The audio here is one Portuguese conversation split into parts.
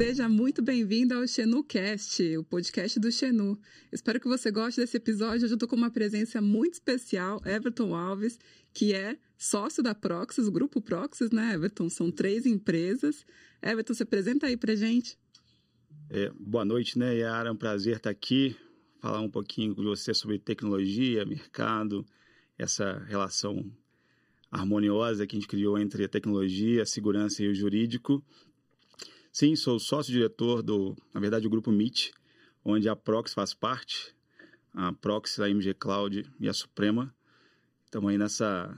Seja muito bem-vindo ao XenuCast, o podcast do Xenu. Espero que você goste desse episódio. Hoje eu estou com uma presença muito especial, Everton Alves, que é sócio da Proxys, o grupo Proxys, né, Everton? São três empresas. Everton, se apresenta aí pra gente. É, boa noite, né, Yara? É um prazer estar aqui, falar um pouquinho com você sobre tecnologia, mercado, essa relação harmoniosa que a gente criou entre a tecnologia, a segurança e o jurídico. Sim, sou sócio-diretor do, na verdade, o grupo MIT, onde a Prox faz parte, a Prox, a MG Cloud e a Suprema. Estamos aí nessa,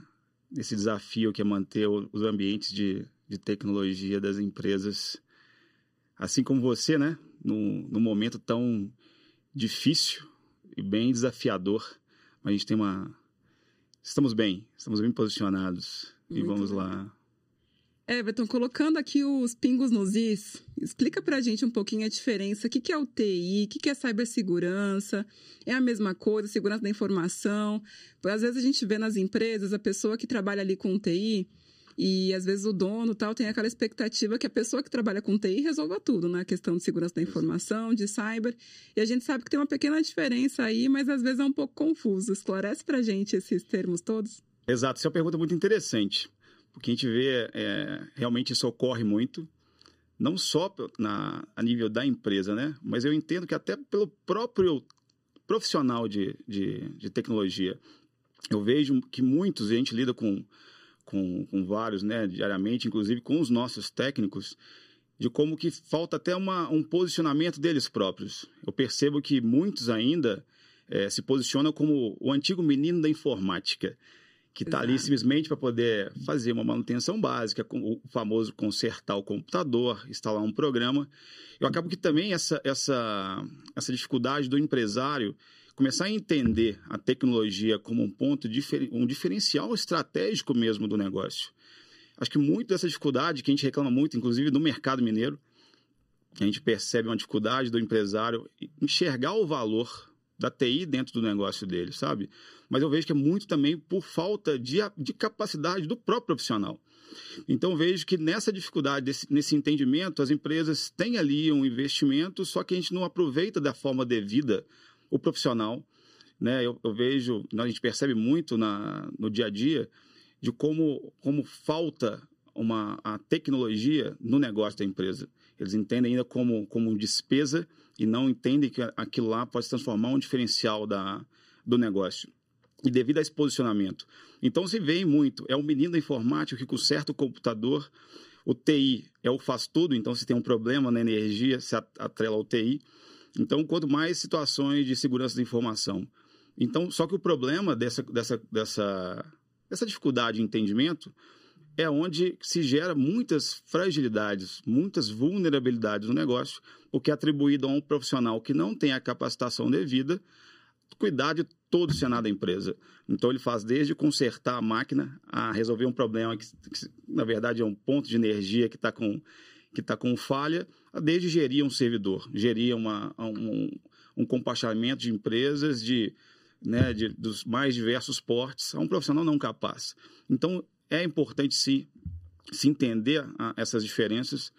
nesse desafio que é manter os ambientes de, de tecnologia das empresas, assim como você, né? Num, num momento tão difícil e bem desafiador, mas a gente tem uma... Estamos bem, estamos bem posicionados Muito e vamos bem. lá Everton, colocando aqui os pingos nos is, explica pra gente um pouquinho a diferença. O que, é o TI? O que, é cibersegurança? É a mesma coisa, segurança da informação? Às vezes a gente vê nas empresas a pessoa que trabalha ali com TI e às vezes o dono tal tem aquela expectativa que a pessoa que trabalha com TI resolva tudo, né? A questão de segurança da informação, de cyber. E a gente sabe que tem uma pequena diferença aí, mas às vezes é um pouco confuso. Esclarece pra gente esses termos todos? Exato, essa é uma pergunta muito interessante porque a gente vê é, realmente isso ocorre muito, não só na, a nível da empresa, né? Mas eu entendo que até pelo próprio profissional de, de, de tecnologia. Eu vejo que muitos, a gente lida com, com, com, vários, né, diariamente, inclusive com os nossos técnicos, de como que falta até uma, um posicionamento deles próprios. Eu percebo que muitos ainda é, se posicionam como o antigo menino da informática que está ali simplesmente para poder fazer uma manutenção básica, o famoso consertar o computador, instalar um programa. Eu acabo que também essa, essa, essa dificuldade do empresário começar a entender a tecnologia como um ponto, um diferencial estratégico mesmo do negócio. Acho que muito dessa dificuldade que a gente reclama muito, inclusive no mercado mineiro, a gente percebe uma dificuldade do empresário enxergar o valor da TI dentro do negócio dele, sabe? Mas eu vejo que é muito também por falta de, de capacidade do próprio profissional. Então vejo que nessa dificuldade, desse, nesse entendimento, as empresas têm ali um investimento, só que a gente não aproveita da forma devida o profissional. Né? Eu, eu vejo, a gente percebe muito na, no dia a dia de como, como falta uma, a tecnologia no negócio da empresa. Eles entendem ainda como, como despesa e não entendem que aquilo lá pode se transformar um diferencial da, do negócio. E devido a esse posicionamento. Então se vê muito, é o menino da informática que conserta o computador, o TI é o faz tudo, então se tem um problema na energia, se atrela ao TI. Então, quanto mais situações de segurança da informação. Então, só que o problema dessa, dessa, dessa, dessa dificuldade de entendimento é onde se gera muitas fragilidades, muitas vulnerabilidades no negócio, o que é atribuído a um profissional que não tem a capacitação devida cuidar de todo o cenário da empresa. Então ele faz desde consertar a máquina a resolver um problema que, que na verdade é um ponto de energia que está com que está com falha, desde gerir um servidor, gerir uma, um, um compartilhamento de empresas de, né, de, dos mais diversos portes a um profissional não capaz. Então é importante se, se entender a, essas diferenças,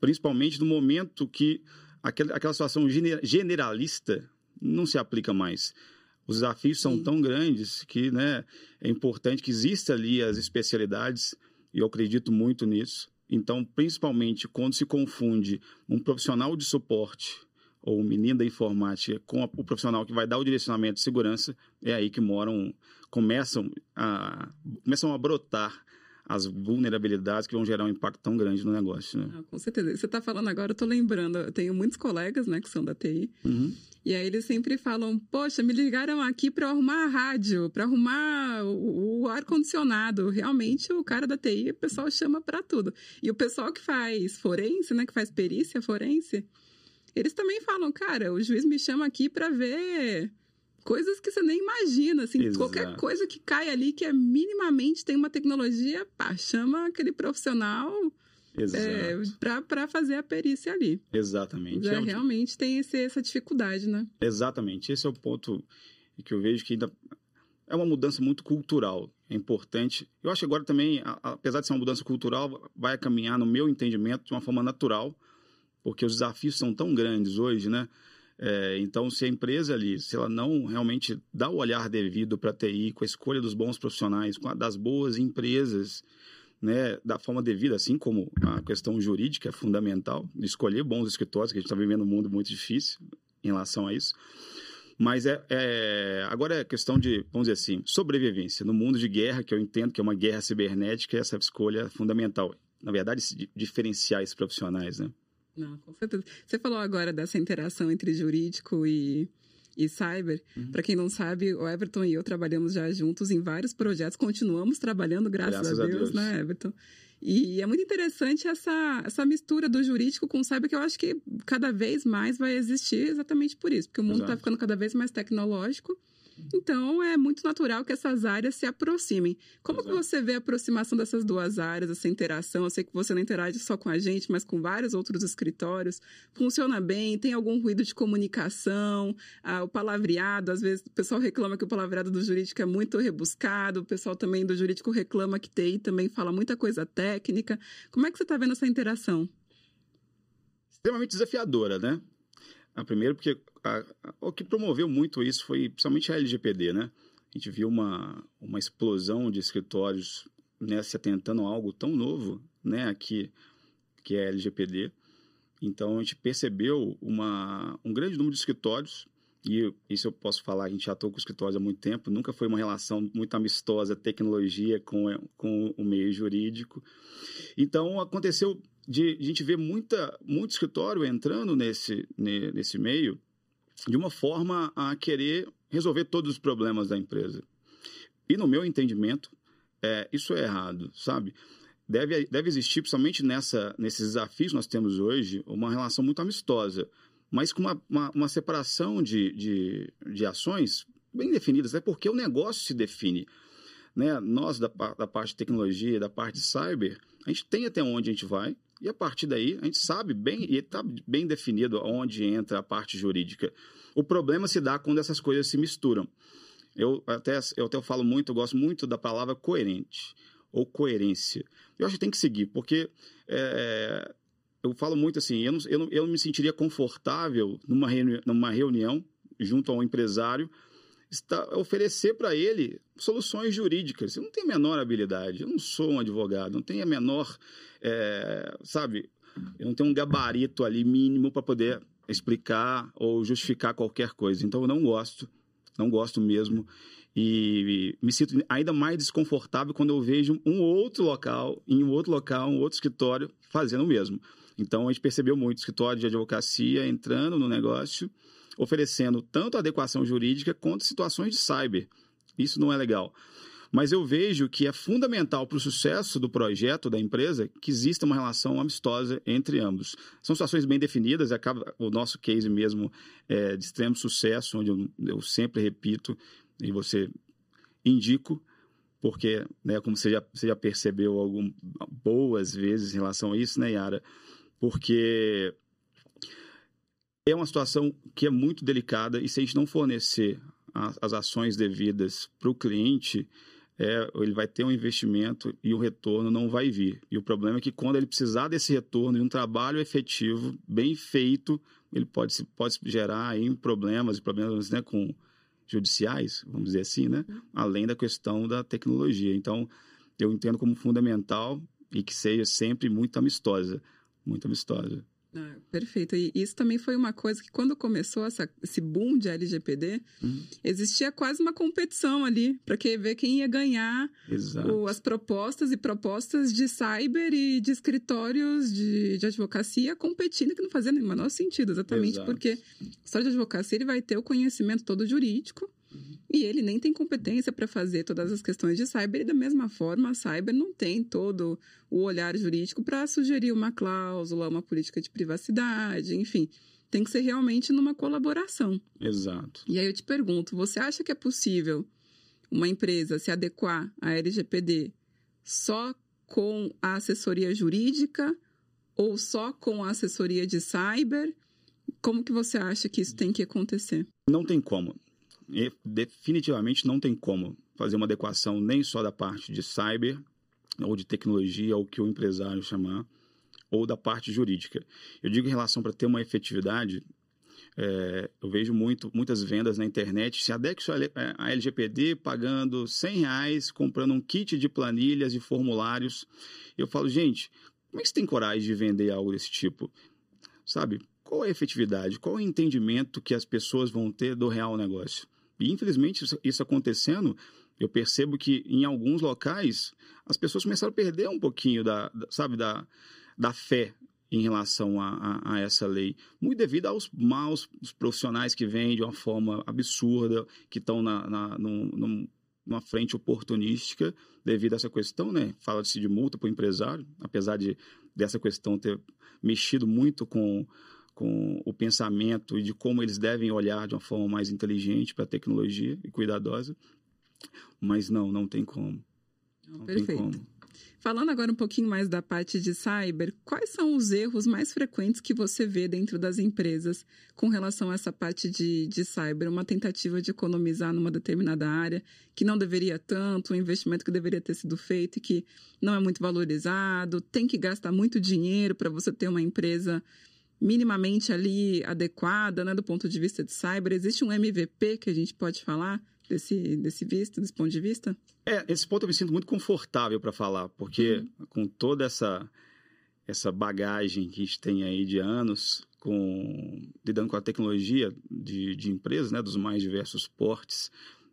principalmente no momento que aquela, aquela situação generalista não se aplica mais. Os desafios são Sim. tão grandes que né, é importante que exista ali as especialidades, e eu acredito muito nisso. Então, principalmente quando se confunde um profissional de suporte ou um menino da informática com o profissional que vai dar o direcionamento de segurança, é aí que moram, começam a, começam a brotar as vulnerabilidades que vão gerar um impacto tão grande no negócio. Né? Ah, com certeza. Você está falando agora, eu estou lembrando, eu tenho muitos colegas né, que são da TI, uhum. e aí eles sempre falam, poxa, me ligaram aqui para arrumar a rádio, para arrumar o, o ar-condicionado. Realmente, o cara da TI, o pessoal chama para tudo. E o pessoal que faz forense, né, que faz perícia forense, eles também falam, cara, o juiz me chama aqui para ver coisas que você nem imagina, assim, Exato. qualquer coisa que cai ali que é minimamente tem uma tecnologia, pá, chama aquele profissional é, para fazer a perícia ali. Exatamente. É realmente tem esse, essa dificuldade, né? Exatamente. Esse é o ponto que eu vejo que ainda é uma mudança muito cultural. É importante. Eu acho que agora também, apesar de ser uma mudança cultural, vai caminhar, no meu entendimento, de uma forma natural porque os desafios são tão grandes hoje, né? É, então, se a empresa ali, se ela não realmente dá o olhar devido para a TI, com a escolha dos bons profissionais, com a, das boas empresas, né, da forma devida, assim como a questão jurídica é fundamental, escolher bons escritórios, que a gente está vivendo um mundo muito difícil em relação a isso. Mas é, é, agora é questão de, vamos dizer assim, sobrevivência. No mundo de guerra, que eu entendo que é uma guerra cibernética, essa escolha é fundamental. Na verdade, diferenciar esses profissionais, né? Não, com certeza. Você falou agora dessa interação entre jurídico e, e cyber. Uhum. Para quem não sabe, o Everton e eu trabalhamos já juntos em vários projetos, continuamos trabalhando, graças, graças a, Deus, a, Deus, né, Everton? E é muito interessante essa, essa mistura do jurídico com o cyber, que eu acho que cada vez mais vai existir exatamente por isso, porque o mundo está ficando cada vez mais tecnológico. Então, é muito natural que essas áreas se aproximem. Como que você vê a aproximação dessas duas áreas, essa interação? Eu sei que você não interage só com a gente, mas com vários outros escritórios. Funciona bem? Tem algum ruído de comunicação? Ah, o palavreado, às vezes o pessoal reclama que o palavreado do jurídico é muito rebuscado, o pessoal também do jurídico reclama que TI também fala muita coisa técnica. Como é que você está vendo essa interação? Extremamente desafiadora, né? A primeiro, porque a, a, o que promoveu muito isso foi principalmente a LGPD, né? A gente viu uma, uma explosão de escritórios né, se atentando a algo tão novo, né, aqui, que é a LGPD. Então, a gente percebeu uma, um grande número de escritórios, e isso eu posso falar, a gente já atua com escritórios há muito tempo, nunca foi uma relação muito amistosa, tecnologia com, com o meio jurídico. Então, aconteceu de, a gente ver muita, muito escritório entrando nesse, nesse meio de uma forma a querer resolver todos os problemas da empresa. E no meu entendimento, é, isso é errado, sabe? Deve, deve existir, principalmente nessa, nesses desafios que nós temos hoje, uma relação muito amistosa, mas com uma, uma, uma separação de, de, de ações bem definidas, é porque o negócio se define. Né? Nós, da, da parte de tecnologia, da parte de cyber, a gente tem até onde a gente vai, e a partir daí, a gente sabe bem, e está bem definido onde entra a parte jurídica. O problema se dá quando essas coisas se misturam. Eu até, eu até falo muito, eu gosto muito da palavra coerente ou coerência. Eu acho que tem que seguir, porque é, eu falo muito assim, eu não, eu, não, eu não me sentiria confortável numa, numa reunião junto a um empresário está, oferecer para ele soluções jurídicas. Eu não tenho a menor habilidade, eu não sou um advogado, não tenho a menor, é, sabe, eu não tenho um gabarito ali mínimo para poder explicar ou justificar qualquer coisa. Então eu não gosto, não gosto mesmo. E me sinto ainda mais desconfortável quando eu vejo um outro local, em um outro local, um outro escritório fazendo o mesmo. Então a gente percebeu muito escritório de advocacia entrando no negócio oferecendo tanto adequação jurídica quanto situações de cyber. Isso não é legal. Mas eu vejo que é fundamental para o sucesso do projeto da empresa que exista uma relação amistosa entre ambos. São situações bem definidas, acaba o nosso case mesmo é de extremo sucesso, onde eu, eu sempre repito e você indico, porque, né, como você já, você já percebeu algum, boas vezes em relação a isso, né, Yara? Porque é uma situação que é muito delicada e se a gente não fornecer as, as ações devidas para o cliente, é, ele vai ter um investimento e o retorno não vai vir. E o problema é que quando ele precisar desse retorno de um trabalho efetivo, bem feito, ele pode, pode gerar aí problemas e problemas né, com judiciais, vamos dizer assim, né? Além da questão da tecnologia. Então, eu entendo como fundamental e que seja sempre muito amistosa, muito amistosa. Ah, perfeito. E isso também foi uma coisa que, quando começou essa, esse boom de LGPD, uhum. existia quase uma competição ali para ver quem ia ganhar o, as propostas e propostas de cyber e de escritórios de, de advocacia competindo, que não fazia o menor sentido, exatamente Exato. porque o escritório de advocacia ele vai ter o conhecimento todo jurídico e ele nem tem competência para fazer todas as questões de cyber, e da mesma forma, a cyber não tem todo o olhar jurídico para sugerir uma cláusula, uma política de privacidade, enfim. Tem que ser realmente numa colaboração. Exato. E aí eu te pergunto: você acha que é possível uma empresa se adequar à LGPD só com a assessoria jurídica ou só com a assessoria de cyber? Como que você acha que isso tem que acontecer? Não tem como definitivamente não tem como fazer uma adequação nem só da parte de cyber ou de tecnologia, ou o que o empresário chamar, ou da parte jurídica. Eu digo em relação para ter uma efetividade, é, eu vejo muito, muitas vendas na internet, se adeque a LGPD pagando 100 reais, comprando um kit de planilhas e formulários. Eu falo, gente, como é que você tem coragem de vender algo desse tipo? Sabe, qual é a efetividade? Qual é o entendimento que as pessoas vão ter do real negócio? E, infelizmente, isso acontecendo, eu percebo que em alguns locais as pessoas começaram a perder um pouquinho da, da sabe, da, da fé em relação a, a, a, essa lei, muito devido aos maus profissionais que vêm de uma forma absurda, que estão na, na, num, numa frente oportunística devido a essa questão, né? Fala-se de multa para o empresário, apesar de dessa questão ter mexido muito com, com o pensamento e de como eles devem olhar de uma forma mais inteligente para a tecnologia e cuidadosa. Mas não, não tem como. Não Perfeito. tem como. Falando agora um pouquinho mais da parte de cyber, quais são os erros mais frequentes que você vê dentro das empresas com relação a essa parte de, de cyber? Uma tentativa de economizar numa determinada área que não deveria tanto, um investimento que deveria ter sido feito e que não é muito valorizado, tem que gastar muito dinheiro para você ter uma empresa minimamente ali adequada, né, do ponto de vista de cyber. Existe um MVP que a gente pode falar desse, desse visto, desse ponto de vista? É, esse ponto eu me sinto muito confortável para falar, porque uhum. com toda essa, essa bagagem que a gente tem aí de anos, com, lidando com a tecnologia de, de empresas, né, dos mais diversos portes,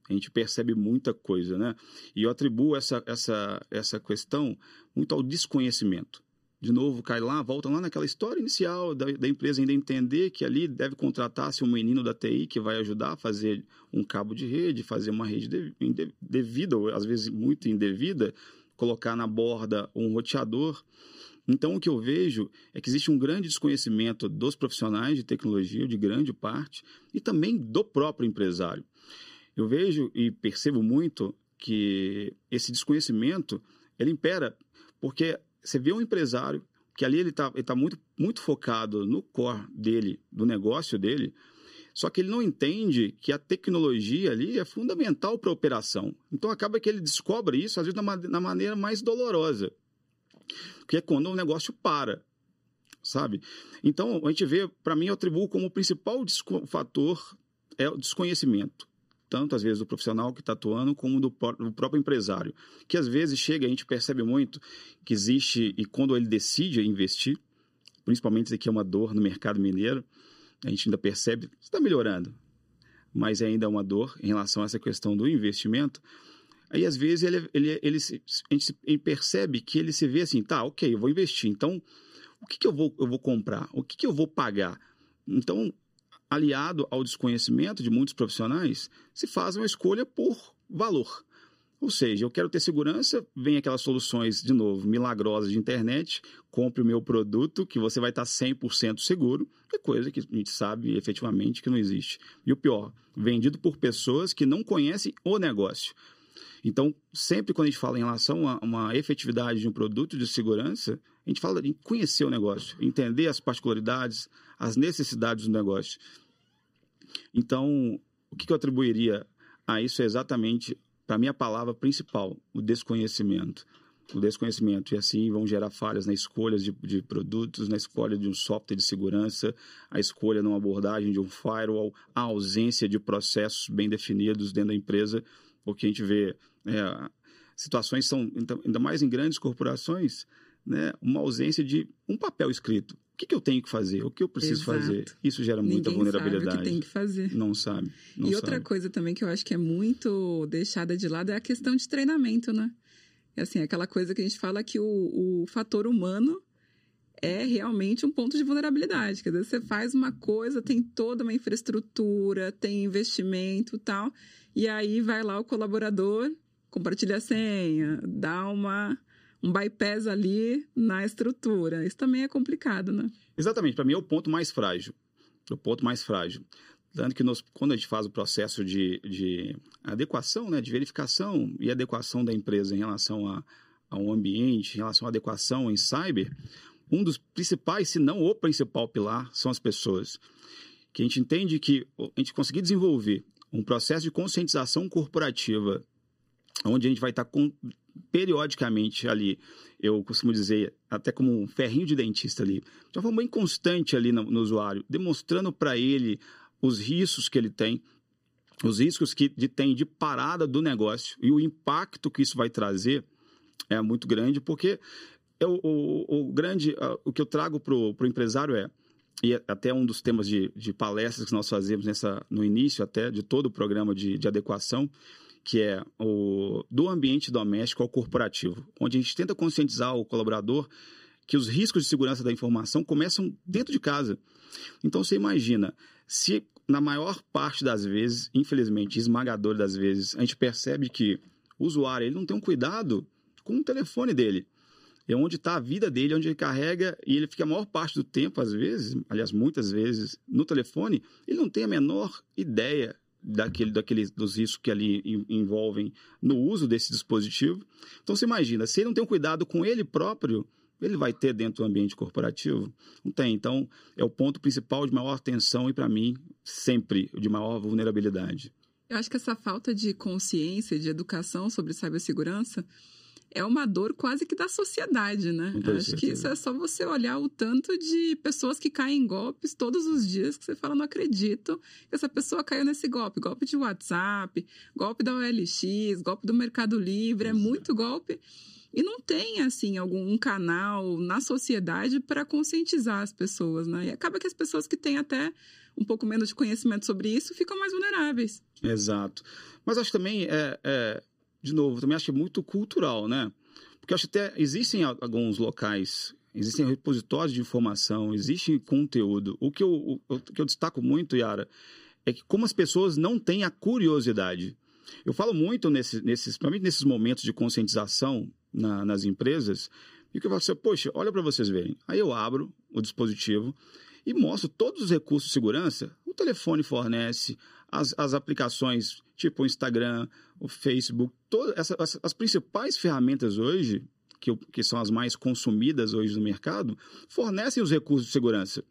a gente percebe muita coisa, né? E eu atribuo essa, essa, essa questão muito ao desconhecimento de novo cai lá, volta lá naquela história inicial da, da empresa ainda entender que ali deve contratar-se um menino da TI que vai ajudar a fazer um cabo de rede, fazer uma rede de, de, devida, ou às vezes muito indevida, colocar na borda um roteador. Então, o que eu vejo é que existe um grande desconhecimento dos profissionais de tecnologia, de grande parte, e também do próprio empresário. Eu vejo e percebo muito que esse desconhecimento ele impera porque você vê um empresário que ali ele está ele tá muito, muito focado no core dele, do negócio dele, só que ele não entende que a tecnologia ali é fundamental para a operação. Então acaba que ele descobre isso, às vezes, na, na maneira mais dolorosa, que é quando o negócio para, sabe? Então a gente vê, para mim, eu atribuo como principal fator é o desconhecimento tanto às vezes do profissional que está atuando como do, do, próprio empresário, que às vezes chega a gente percebe muito que existe e quando ele decide investir, principalmente isso aqui é uma dor no mercado mineiro, a gente ainda percebe está melhorando, mas ainda é uma dor em relação a essa questão do investimento. Aí às vezes ele, ele, ele, a gente percebe que ele se vê assim, tá, ok, eu vou investir, então o que, que eu, vou, eu vou comprar? O que, que eu vou pagar? Então, aliado ao desconhecimento de muitos profissionais, se faz uma escolha por valor. Ou seja, eu quero ter segurança, vem aquelas soluções, de novo, milagrosas de internet, compre o meu produto, que você vai estar 100% seguro, é coisa que a gente sabe efetivamente que não existe. E o pior, vendido por pessoas que não conhecem o negócio. Então, sempre quando a gente fala em relação a uma efetividade de um produto de segurança, a gente fala em conhecer o negócio, entender as particularidades, as necessidades do negócio. Então, o que eu atribuiria a isso é exatamente, para mim, a palavra principal, o desconhecimento. O desconhecimento. E assim vão gerar falhas na escolha de, de produtos, na escolha de um software de segurança, a escolha numa abordagem de um firewall, a ausência de processos bem definidos dentro da empresa, porque a gente vê é, situações são ainda mais em grandes corporações, né, uma ausência de um papel escrito. O que, que eu tenho que fazer? O que eu preciso Exato. fazer? Isso gera muita Ninguém vulnerabilidade. Sabe o que tem que fazer. Não sabe. Não e outra sabe. coisa também que eu acho que é muito deixada de lado é a questão de treinamento, né? É assim, aquela coisa que a gente fala que o, o fator humano é realmente um ponto de vulnerabilidade. Quer dizer, você faz uma coisa, tem toda uma infraestrutura, tem investimento tal, e aí vai lá o colaborador, compartilha a senha, dá uma um bypass ali na estrutura. Isso também é complicado, né? Exatamente. Para mim é o ponto mais frágil. O ponto mais frágil. Tanto que nós, quando a gente faz o processo de, de adequação, né, de verificação e adequação da empresa em relação a, a um ambiente, em relação à adequação em cyber, um dos principais, se não o principal pilar, são as pessoas. Que a gente entende que a gente conseguir desenvolver um processo de conscientização corporativa, onde a gente vai estar com, periodicamente ali, eu costumo dizer, até como um ferrinho de dentista ali, de uma forma bem constante ali no, no usuário, demonstrando para ele os riscos que ele tem, os riscos que de, tem de parada do negócio e o impacto que isso vai trazer é muito grande, porque eu, o, o, grande, o que eu trago para o empresário é, e até um dos temas de, de palestras que nós fazemos nessa, no início até de todo o programa de, de adequação, que é o do ambiente doméstico ao corporativo, onde a gente tenta conscientizar o colaborador que os riscos de segurança da informação começam dentro de casa. Então você imagina, se na maior parte das vezes, infelizmente, esmagador das vezes, a gente percebe que o usuário ele não tem um cuidado com o telefone dele. É onde está a vida dele, onde ele carrega e ele fica a maior parte do tempo, às vezes, aliás, muitas vezes, no telefone, ele não tem a menor ideia daquele, daquele, dos riscos que ali envolvem no uso desse dispositivo. Então, você imagina, se ele não tem um cuidado com ele próprio, ele vai ter dentro do ambiente corporativo? Não tem. Então, é o ponto principal de maior tensão e, para mim, sempre de maior vulnerabilidade. Eu acho que essa falta de consciência, de educação sobre cibersegurança é uma dor quase que da sociedade, né? Acho que isso é só você olhar o tanto de pessoas que caem em golpes todos os dias que você fala, não acredito que essa pessoa caiu nesse golpe. Golpe de WhatsApp, golpe da OLX, golpe do Mercado Livre, é muito golpe. E não tem, assim, algum um canal na sociedade para conscientizar as pessoas, né? E acaba que as pessoas que têm até um pouco menos de conhecimento sobre isso ficam mais vulneráveis. Exato. Mas acho também, é, é de novo, também acho muito cultural, né? Porque acho até existem alguns locais, existem repositórios de informação, existe conteúdo. O que eu, o, o que eu destaco muito, Yara, é que como as pessoas não têm a curiosidade. Eu falo muito nesse, nesses, principalmente nesses momentos de conscientização na, nas empresas, e que eu falo assim, poxa, olha para vocês verem. Aí eu abro o dispositivo e mostro todos os recursos de segurança. O telefone fornece, as, as aplicações tipo o Instagram, o Facebook, todas as, principais ferramentas hoje, que, que são as mais consumidas hoje no mercado, fornecem os recursos de segurança.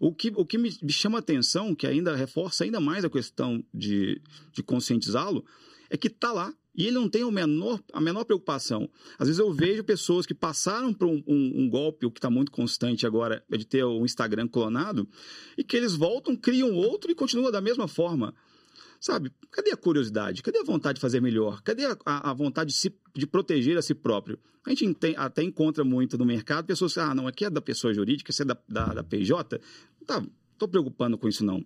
O que, o que me, me chama atenção, que ainda reforça ainda mais a questão de, de conscientizá-lo, é que está lá e ele não tem o menor, a menor preocupação. Às vezes eu vejo pessoas que passaram por um, um, um golpe, o que está muito constante agora é de ter o Instagram clonado, e que eles voltam, criam outro e continuam da mesma forma. Sabe? Cadê a curiosidade? Cadê a vontade de fazer melhor? Cadê a, a, vontade de, se, de proteger a si próprio? A gente tem, até encontra muito no mercado pessoas que, ah, não, aqui é da pessoa jurídica, isso é da, da, da PJ. Tá, estou preocupando com isso não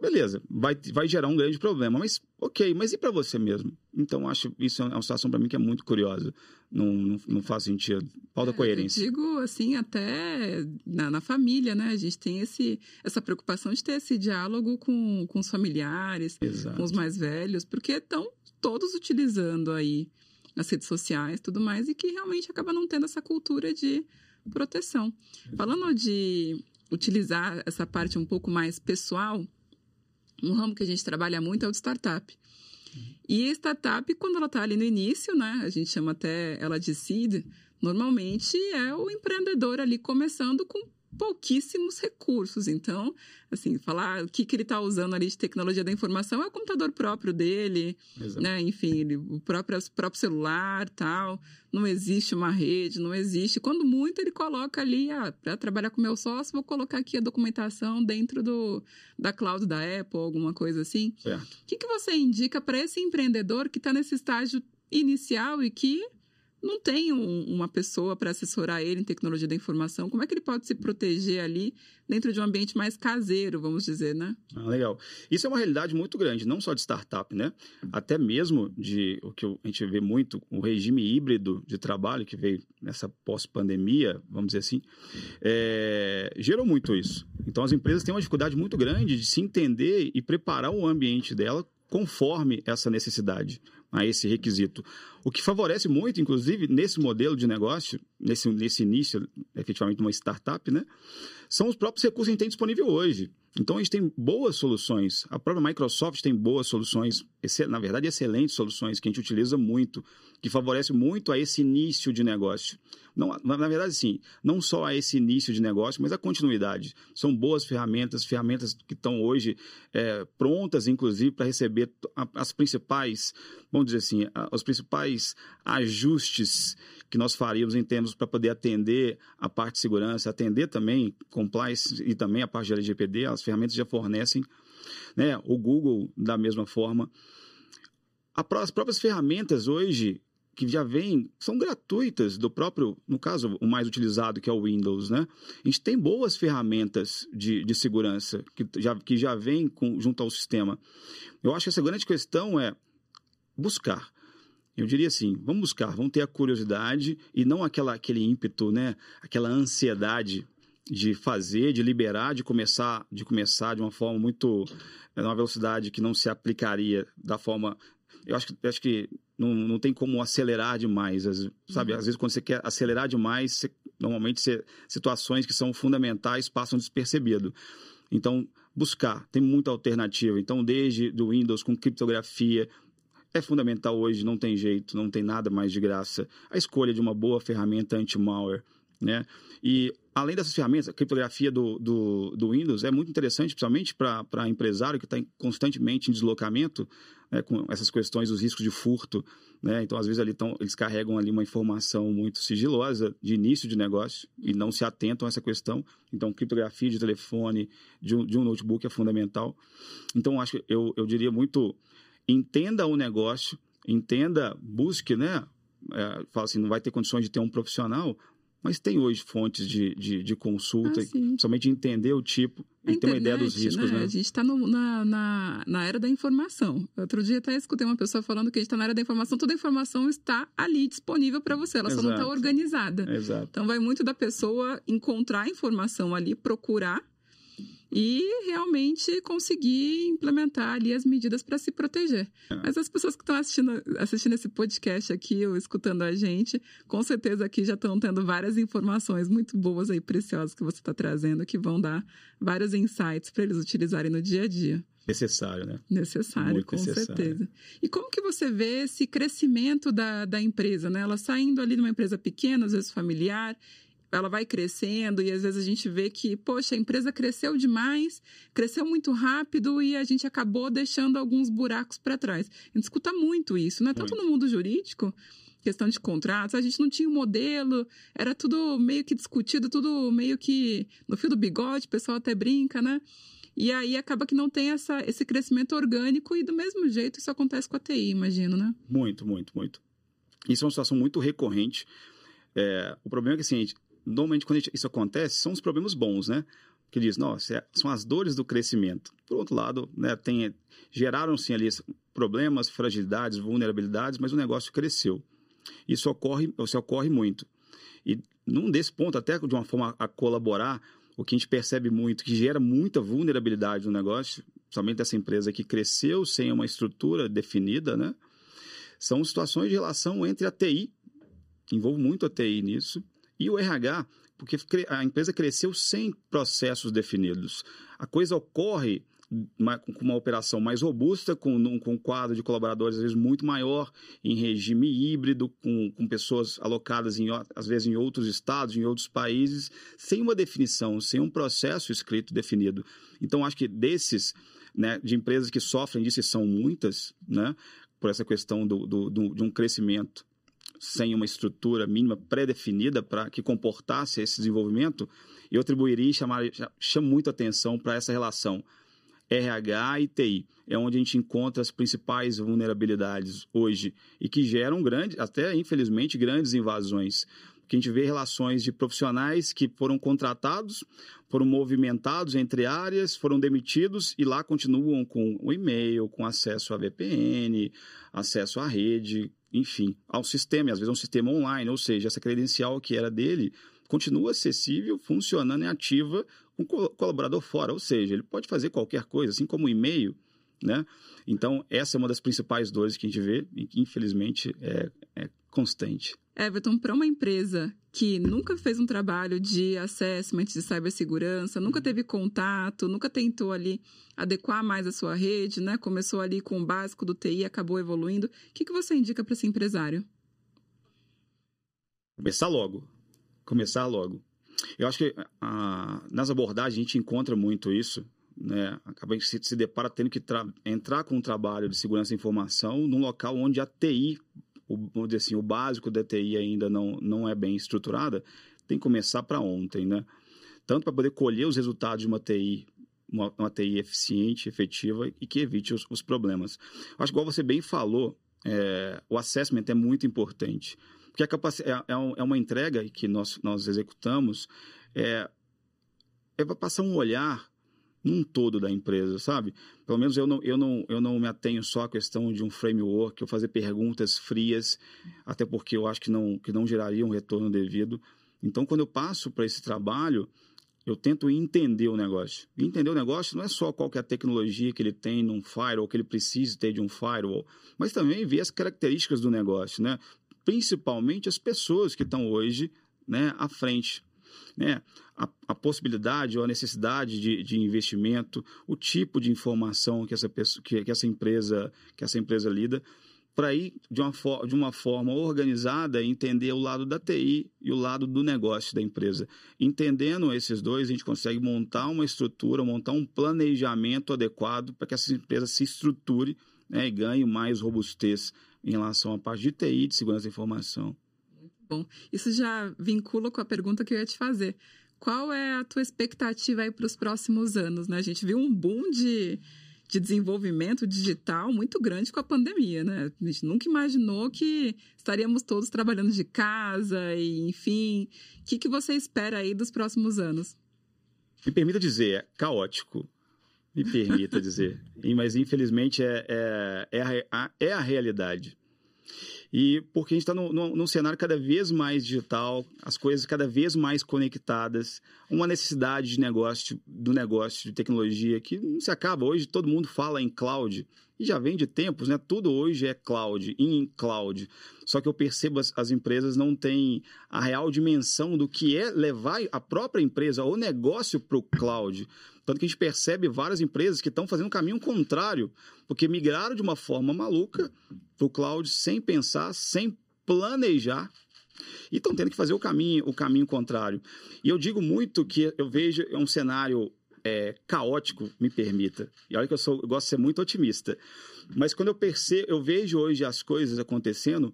beleza, vai, vai gerar um grande problema. Mas, ok, mas e para você mesmo? Então, acho isso é uma situação para mim que é muito curiosa. Não, não, não faz sentido. Falta é, coerência. Eu digo, assim, até na, na, família, né? A gente tem esse, essa preocupação de ter esse diálogo com, com os familiares, Exato. com os mais velhos, porque estão todos utilizando aí as redes sociais tudo mais, e que realmente acaba não tendo essa cultura de proteção. Falando de utilizar essa parte um pouco mais pessoal, um ramo que a gente trabalha muito é o de startup. E startup, quando ela está ali no início, né, a gente chama até ela de seed, normalmente é o empreendedor ali começando com pouquíssimos recursos. Então, assim, falar o que, que ele está usando ali de tecnologia da informação é o computador próprio dele, Exato. né? Enfim, ele, o próprio, próprio celular tal. Não existe uma rede, não existe. Quando muito, ele coloca ali, ah, para trabalhar com meu sócio, vou colocar aqui a documentação dentro do, da cloud da Apple, alguma coisa assim. Certo. O que, que você indica para esse empreendedor que está nesse estágio inicial e que não tem um, uma pessoa para assessorar ele em tecnologia da informação. Como é que ele pode se proteger ali dentro de um ambiente mais caseiro, vamos dizer, né? Ah, legal. Isso é uma realidade muito grande, não só de startup, né? Até mesmo de o que a gente vê muito, o regime híbrido de trabalho que veio nessa pós-pandemia, vamos dizer assim, é, gerou muito isso. Então as empresas têm uma dificuldade muito grande de se entender e preparar o ambiente dela conforme essa necessidade a esse requisito. O que favorece muito, inclusive, nesse modelo de negócio, nesse, nesse início, efetivamente, uma startup, né? São os próprios recursos que a gente tem disponível hoje. Então a gente tem boas soluções. A própria Microsoft tem boas soluções, na verdade, excelentes soluções que a gente utiliza muito, que favorece muito a esse início de negócio. Não, na verdade, sim, não só a esse início de negócio, mas a continuidade. São boas ferramentas, ferramentas que estão hoje é, prontas, inclusive, para receber as principais, vamos dizer assim, os principais ajustes que nós faríamos em termos para poder atender a parte de segurança, atender também compliance e também a parte de LGPD, as ferramentas já fornecem, né? O Google da mesma forma. As próprias ferramentas hoje que já vêm, são gratuitas do próprio, no caso, o mais utilizado, que é o Windows, né? A gente tem boas ferramentas de, de segurança que já, que já vêm com, junto ao sistema. Eu acho que essa grande questão é buscar. Eu diria assim, vamos buscar, vamos ter a curiosidade e não aquela, aquele ímpeto, né? Aquela ansiedade de fazer, de liberar, de começar, de começar de uma forma muito, é, uma velocidade que não se aplicaria da forma. Eu acho que, eu acho que não, não tem como acelerar demais, sabe? Uhum. Às vezes quando você quer acelerar demais, você, normalmente você, situações que são fundamentais passam despercebido. Então buscar, tem muita alternativa. Então desde do Windows com criptografia, é fundamental hoje, não tem jeito, não tem nada mais de graça. A escolha de uma boa ferramenta anti-malware, né? E além dessas ferramentas, a criptografia do, do, do Windows é muito interessante, principalmente para empresário que está constantemente em deslocamento, né, com essas questões dos riscos de furto. Né? Então, às vezes, ali tão, eles carregam ali uma informação muito sigilosa de início de negócio e não se atentam a essa questão. Então, criptografia de telefone, de um, de um notebook é fundamental. Então, acho que eu, eu diria muito entenda o negócio, entenda, busque, né? É, fala assim, não vai ter condições de ter um profissional, mas tem hoje fontes de, de, de consulta, ah, somente entender o tipo a e ter uma ideia dos riscos, né? né? A gente está na, na, na, era da informação. Outro dia até escutei uma pessoa falando que a gente está na era da informação, toda a informação está ali disponível para você, ela Exato. só não está organizada. Exato. Então vai muito da pessoa encontrar a informação ali, procurar e realmente conseguir implementar ali as medidas para se proteger. É. Mas as pessoas que estão assistindo, assistindo esse podcast aqui ou escutando a gente, com certeza aqui já estão tendo várias informações muito boas aí, preciosas que você está trazendo, que vão dar vários insights para eles utilizarem no dia a dia. Necessário, né? Necessário, Muito com necessário. certeza. E como que você vê esse crescimento da, da empresa, né? Ela saindo ali de uma empresa pequena, às vezes familiar, ela vai crescendo e às vezes a gente vê que, poxa, a empresa cresceu demais, cresceu muito rápido e a gente acabou deixando alguns buracos para trás. A gente escuta muito isso, né? Tanto no mundo jurídico, questão de contratos, a gente não tinha um modelo, era tudo meio que discutido, tudo meio que no fio do bigode, o pessoal até brinca, né? E aí acaba que não tem essa, esse crescimento orgânico e do mesmo jeito isso acontece com a TI, imagino, né? Muito, muito, muito. Isso é uma situação muito recorrente. É, o problema é que assim, normalmente quando isso acontece, são os problemas bons, né? Que diz, nossa, é, são as dores do crescimento. Por outro lado, né, geraram-se ali problemas, fragilidades, vulnerabilidades, mas o negócio cresceu. Isso ocorre, isso ocorre muito. E num desse ponto, até de uma forma a colaborar, o que a gente percebe muito, que gera muita vulnerabilidade no negócio, somente essa empresa que cresceu sem uma estrutura definida, né? São situações de relação entre a TI, envolve muito a TI nisso, e o RH, porque a empresa cresceu sem processos definidos. A coisa ocorre com uma operação mais robusta, com, um, com um quadro de colaboradores às vezes muito maior, em regime híbrido, com, com pessoas alocadas em, às vezes em outros estados, em outros países, sem uma definição, sem um processo escrito definido. Então, acho que desses, né, de empresas que sofrem disso, e são muitas, né, por essa questão do, do, do, de um crescimento sem uma estrutura mínima pré-definida para que comportasse esse desenvolvimento, eu atribuiria e chamar, chamo muito atenção para essa relação RH e TI. É onde a gente encontra as principais vulnerabilidades hoje e que geram grandes, até infelizmente, grandes invasões. Que a gente vê relações de profissionais que foram contratados, foram movimentados entre áreas, foram demitidos e lá continuam com o e-mail, com acesso a VPN, acesso à rede, enfim, ao sistema, às vezes é um sistema online, ou seja, essa credencial que era dele continua acessível, funcionando e ativa com colaborador fora, ou seja, ele pode fazer qualquer coisa, assim como o e-mail, né? Então, essa é uma das principais dores que a gente vê e que, infelizmente, é, é constante. Everton, para uma empresa que nunca fez um trabalho de assessment de cibersegurança, nunca teve contato, nunca tentou ali adequar mais a sua rede, né? Começou ali com o básico do TI, acabou evoluindo. O que, que você indica para esse empresário? Começar logo. Começar logo. Eu acho que ah, nas abordagens a gente encontra muito isso. Né? Acaba se, depara tendo que entrar com um trabalho de segurança da informação num local onde a TI, o, vamos dizer assim, o básico da TI ainda não, não é bem estruturada, tem que começar para ontem, né? Tanto para poder colher os resultados de uma TI uma, uma, TI eficiente, efetiva e que evite os, os problemas. Acho que, igual você bem falou, é, o assessment é muito importante. Porque a capacidade, é, é, é uma entrega que nós, nós executamos, é, é para passar um olhar num todo da empresa, sabe? Pelo menos eu não, eu, não, eu não me atenho só à questão de um framework, eu fazer perguntas frias, até porque eu acho que não, que não geraria um retorno devido. Então, quando eu passo para esse trabalho, eu tento entender o negócio. Entender o negócio não é só qual é a tecnologia que ele tem num firewall, que ele precisa ter de um firewall, mas também ver as características do negócio, né? Principalmente as pessoas que estão hoje né, à frente. Né? A, a possibilidade ou a necessidade de, de, investimento, o tipo de informação que essa, pessoa, que, que essa empresa que essa empresa lida para ir de uma, de uma forma organizada entender o lado da TI e o lado do negócio da empresa. Entendendo esses dois, a gente consegue montar uma estrutura, montar um planejamento adequado para que essa empresa se estruture né, e ganhe mais robustez em relação à parte de TI e de segurança da informação. Bom. Isso já vincula com a pergunta que eu ia te fazer. Qual é a tua expectativa aí para os próximos anos? Né? A gente viu um boom de de desenvolvimento digital muito grande com a pandemia, né? A gente nunca imaginou que estaríamos todos trabalhando de casa e, enfim. O que, que você espera aí dos próximos anos? Me permita dizer, é caótico. Me permita dizer. Mas, infelizmente, é, é, é, a, é a realidade. E porque a gente está num cenário cada vez mais digital, as coisas cada vez mais conectadas, uma necessidade de negócio, do negócio de tecnologia que não se acaba. Hoje todo mundo fala em cloud e já vem de tempos, né? Tudo hoje é cloud, in cloud. Só que eu percebo as, as empresas não têm a real dimensão do que é levar a própria empresa ou negócio para o cloud. Tanto que a gente percebe várias empresas que estão fazendo um caminho contrário, porque migraram de uma forma maluca para o cloud sem pensar, sem planejar e estão tendo que fazer o caminho, o caminho contrário. E eu digo muito que eu vejo um cenário é, caótico, me permita. E olha que eu, sou, eu gosto de ser muito otimista. Mas quando eu percebo, eu vejo hoje as coisas acontecendo,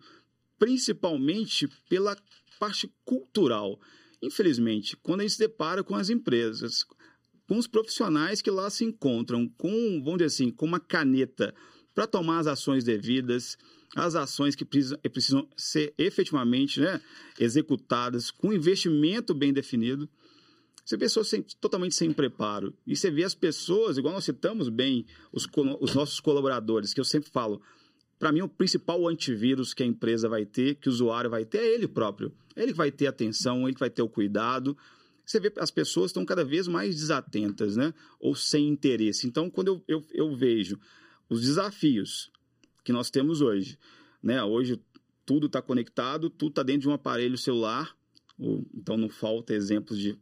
principalmente pela parte cultural. Infelizmente, quando a gente se depara com as empresas, com os profissionais que lá se encontram com, vamos dizer assim, com uma caneta para tomar as ações devidas, as ações que precisam, precisam ser efetivamente né, executadas com investimento bem definido. Você pessoas sem, totalmente sem preparo. E você vê as pessoas, igual nós citamos bem os, os nossos colaboradores, que eu sempre falo, para mim o principal antivírus que a empresa vai ter, que o usuário vai ter, é ele próprio. Ele que vai ter atenção, ele que vai ter o cuidado, você vê as pessoas estão cada vez mais desatentas, né? Ou sem interesse. Então, quando eu, eu, eu vejo os desafios que nós temos hoje, né? Hoje tudo está conectado, tudo está dentro de um aparelho celular, então não falta exemplos de,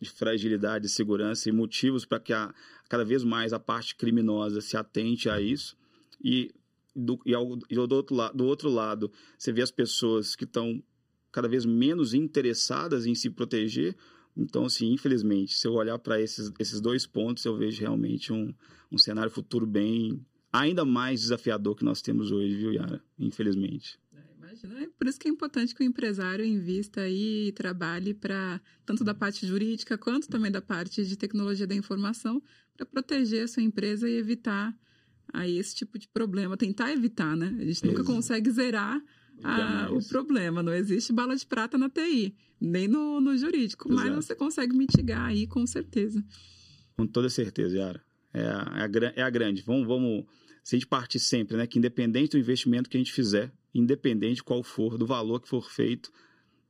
de fragilidade, de segurança e motivos para que a, cada vez mais a parte criminosa se atente a isso. E do, e, ao, e do, outro lado, do outro lado, você vê as pessoas que estão cada vez menos interessadas em se proteger, então, assim, infelizmente, se eu olhar para esses, esses dois pontos, eu vejo realmente um, um cenário futuro bem, ainda mais desafiador que nós temos hoje, viu, Yara? Infelizmente. É, imagina, é por isso que é importante que o empresário invista aí e trabalhe para tanto da parte jurídica quanto também da parte de tecnologia da informação para proteger a sua empresa e evitar aí esse tipo de problema, tentar evitar, né? A gente nunca Exato. consegue zerar a, o problema, não existe bala de prata na TI nem no, no jurídico, Exato. mas você consegue mitigar aí com certeza. Com toda certeza, Yara. É a, é a, é a grande. Vamos, vamos, se a gente partir sempre, né, que independente do investimento que a gente fizer, independente qual for, do valor que for feito,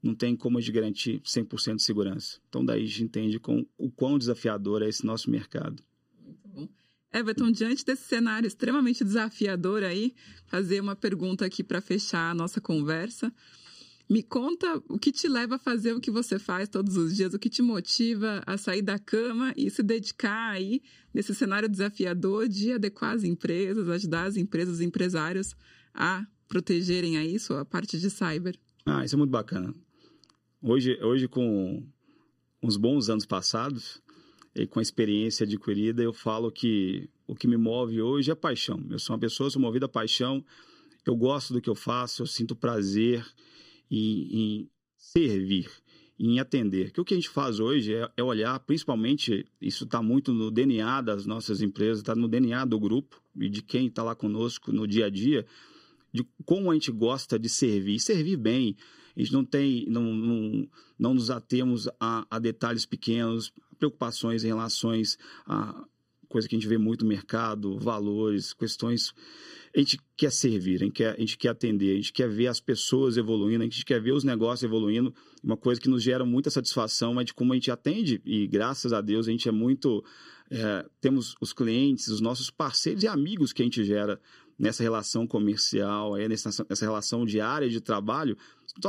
não tem como a gente garantir 100% de segurança. Então, daí a gente entende com, o quão desafiador é esse nosso mercado. Muito bom. Everton, diante desse cenário extremamente desafiador aí, fazer uma pergunta aqui para fechar a nossa conversa. Me conta o que te leva a fazer o que você faz todos os dias, o que te motiva a sair da cama e se dedicar aí nesse cenário desafiador de adequar as empresas, ajudar as empresas, os empresários a protegerem aí sua parte de cyber. Ah, isso é muito bacana. Hoje, hoje com uns bons anos passados e com a experiência adquirida, eu falo que o que me move hoje é paixão. Eu sou uma pessoa, sou movida a paixão, eu gosto do que eu faço, eu sinto prazer em, em servir, em atender. Que o que a gente faz hoje é, é olhar, principalmente, isso está muito no DNA das nossas empresas, está no DNA do grupo e de quem está lá conosco no dia a dia, de como a gente gosta de servir, servir bem. A gente não tem, não, não, não nos atemos a, a detalhes pequenos, preocupações em relações a coisa que a gente vê muito no mercado, valores, questões. A gente quer servir, a gente quer, a gente quer atender, a gente quer ver as pessoas evoluindo, a gente quer ver os negócios evoluindo. Uma coisa que nos gera muita satisfação é de como a gente atende, e graças a Deus a gente é muito. É, temos os clientes, os nossos parceiros e amigos que a gente gera nessa relação comercial, nessa, relação diária de trabalho,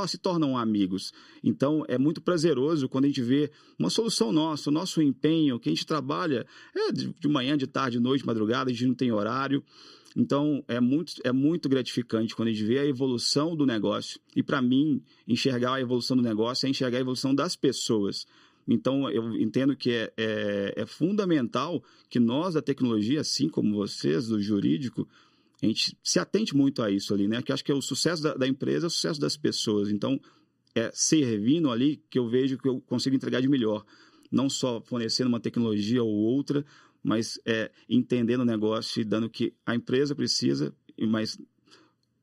se tornam amigos. Então, é muito prazeroso quando a gente vê uma solução nossa, o nosso empenho, que a gente trabalha é de, de manhã, de tarde, de noite, madrugada, a gente não tem horário. Então, é muito, é muito gratificante quando a gente vê a evolução do negócio. E, para mim, enxergar a evolução do negócio é enxergar a evolução das pessoas. Então, eu entendo que é, é, é fundamental que nós, da tecnologia, assim como vocês, do jurídico, a gente se atente muito a isso ali, né? Que acho que é o sucesso da, da empresa, é o sucesso das pessoas. Então, é servindo ali que eu vejo que eu consigo entregar de melhor. Não só fornecendo uma tecnologia ou outra, mas é, entendendo o negócio e dando o que a empresa precisa, mas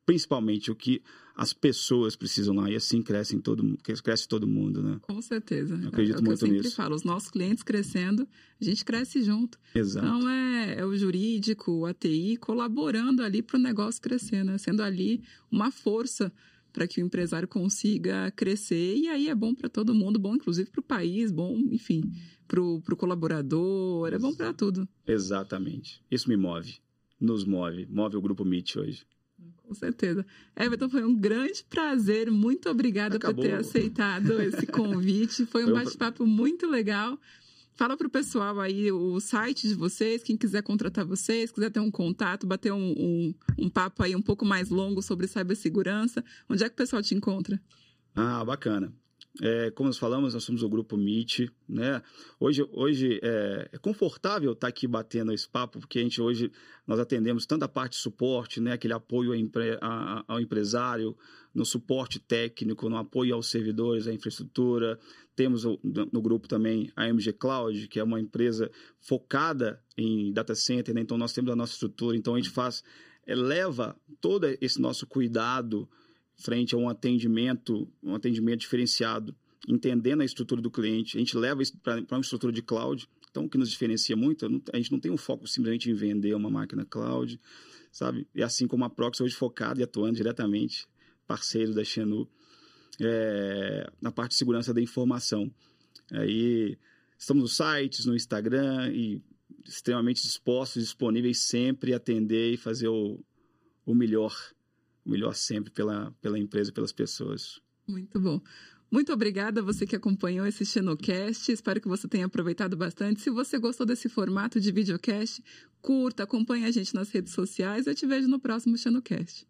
principalmente o que as pessoas precisam lá e assim cresce todo cresce todo mundo, né? Com certeza. Eu acredito é, é muito eu sempre nisso. falo, os nossos clientes crescendo, a gente cresce junto. Exato. Então é, é o jurídico, o ATI colaborando ali para o negócio crescer, né? Sendo ali uma força para que o empresário consiga crescer e aí é bom para todo mundo, bom inclusive para o país, bom, enfim, para o colaborador, é bom para tudo. Exatamente. Isso me move, nos move, move o grupo MIT hoje. Com certeza. Everton, foi um grande prazer. Muito obrigada Acabou. por ter aceitado esse convite. Foi um bate-papo muito legal. Fala para o pessoal aí o site de vocês, quem quiser contratar vocês, quiser ter um contato, bater um, um, um papo aí um pouco mais longo sobre cibersegurança. Onde é que o pessoal te encontra? Ah, bacana. É, como nós falamos, nós somos o grupo Meet, né? Hoje, hoje é, é, confortável estar aqui batendo esse papo, porque a gente hoje nós atendemos tanto a parte de suporte, né? Aquele apoio empre, a, ao empresário, no suporte técnico, no apoio aos servidores, à infraestrutura. Temos no grupo também a MG Cloud, que é uma empresa focada em data center, né? Então nós temos a nossa estrutura, então a gente faz, eleva todo esse nosso cuidado frente a um atendimento, um atendimento diferenciado, entendendo a estrutura do cliente. A gente leva isso para uma estrutura de cloud. Então, o que nos diferencia muito, a gente não tem um foco simplesmente em vender uma máquina cloud, sabe? E assim como a Prox hoje focada e atuando diretamente, parceiro da Xenu, é, na parte de segurança da informação. Aí estamos nos sites, no Instagram e extremamente dispostos, disponíveis sempre a atender e fazer o, o melhor melhor sempre pela, pela empresa pelas pessoas. Muito bom. Muito obrigada a você que acompanhou esse Xenocast. Espero que você tenha aproveitado bastante. Se você gostou desse formato de videocast, curta, acompanhe a gente nas redes sociais. Eu te vejo no próximo Xenocast.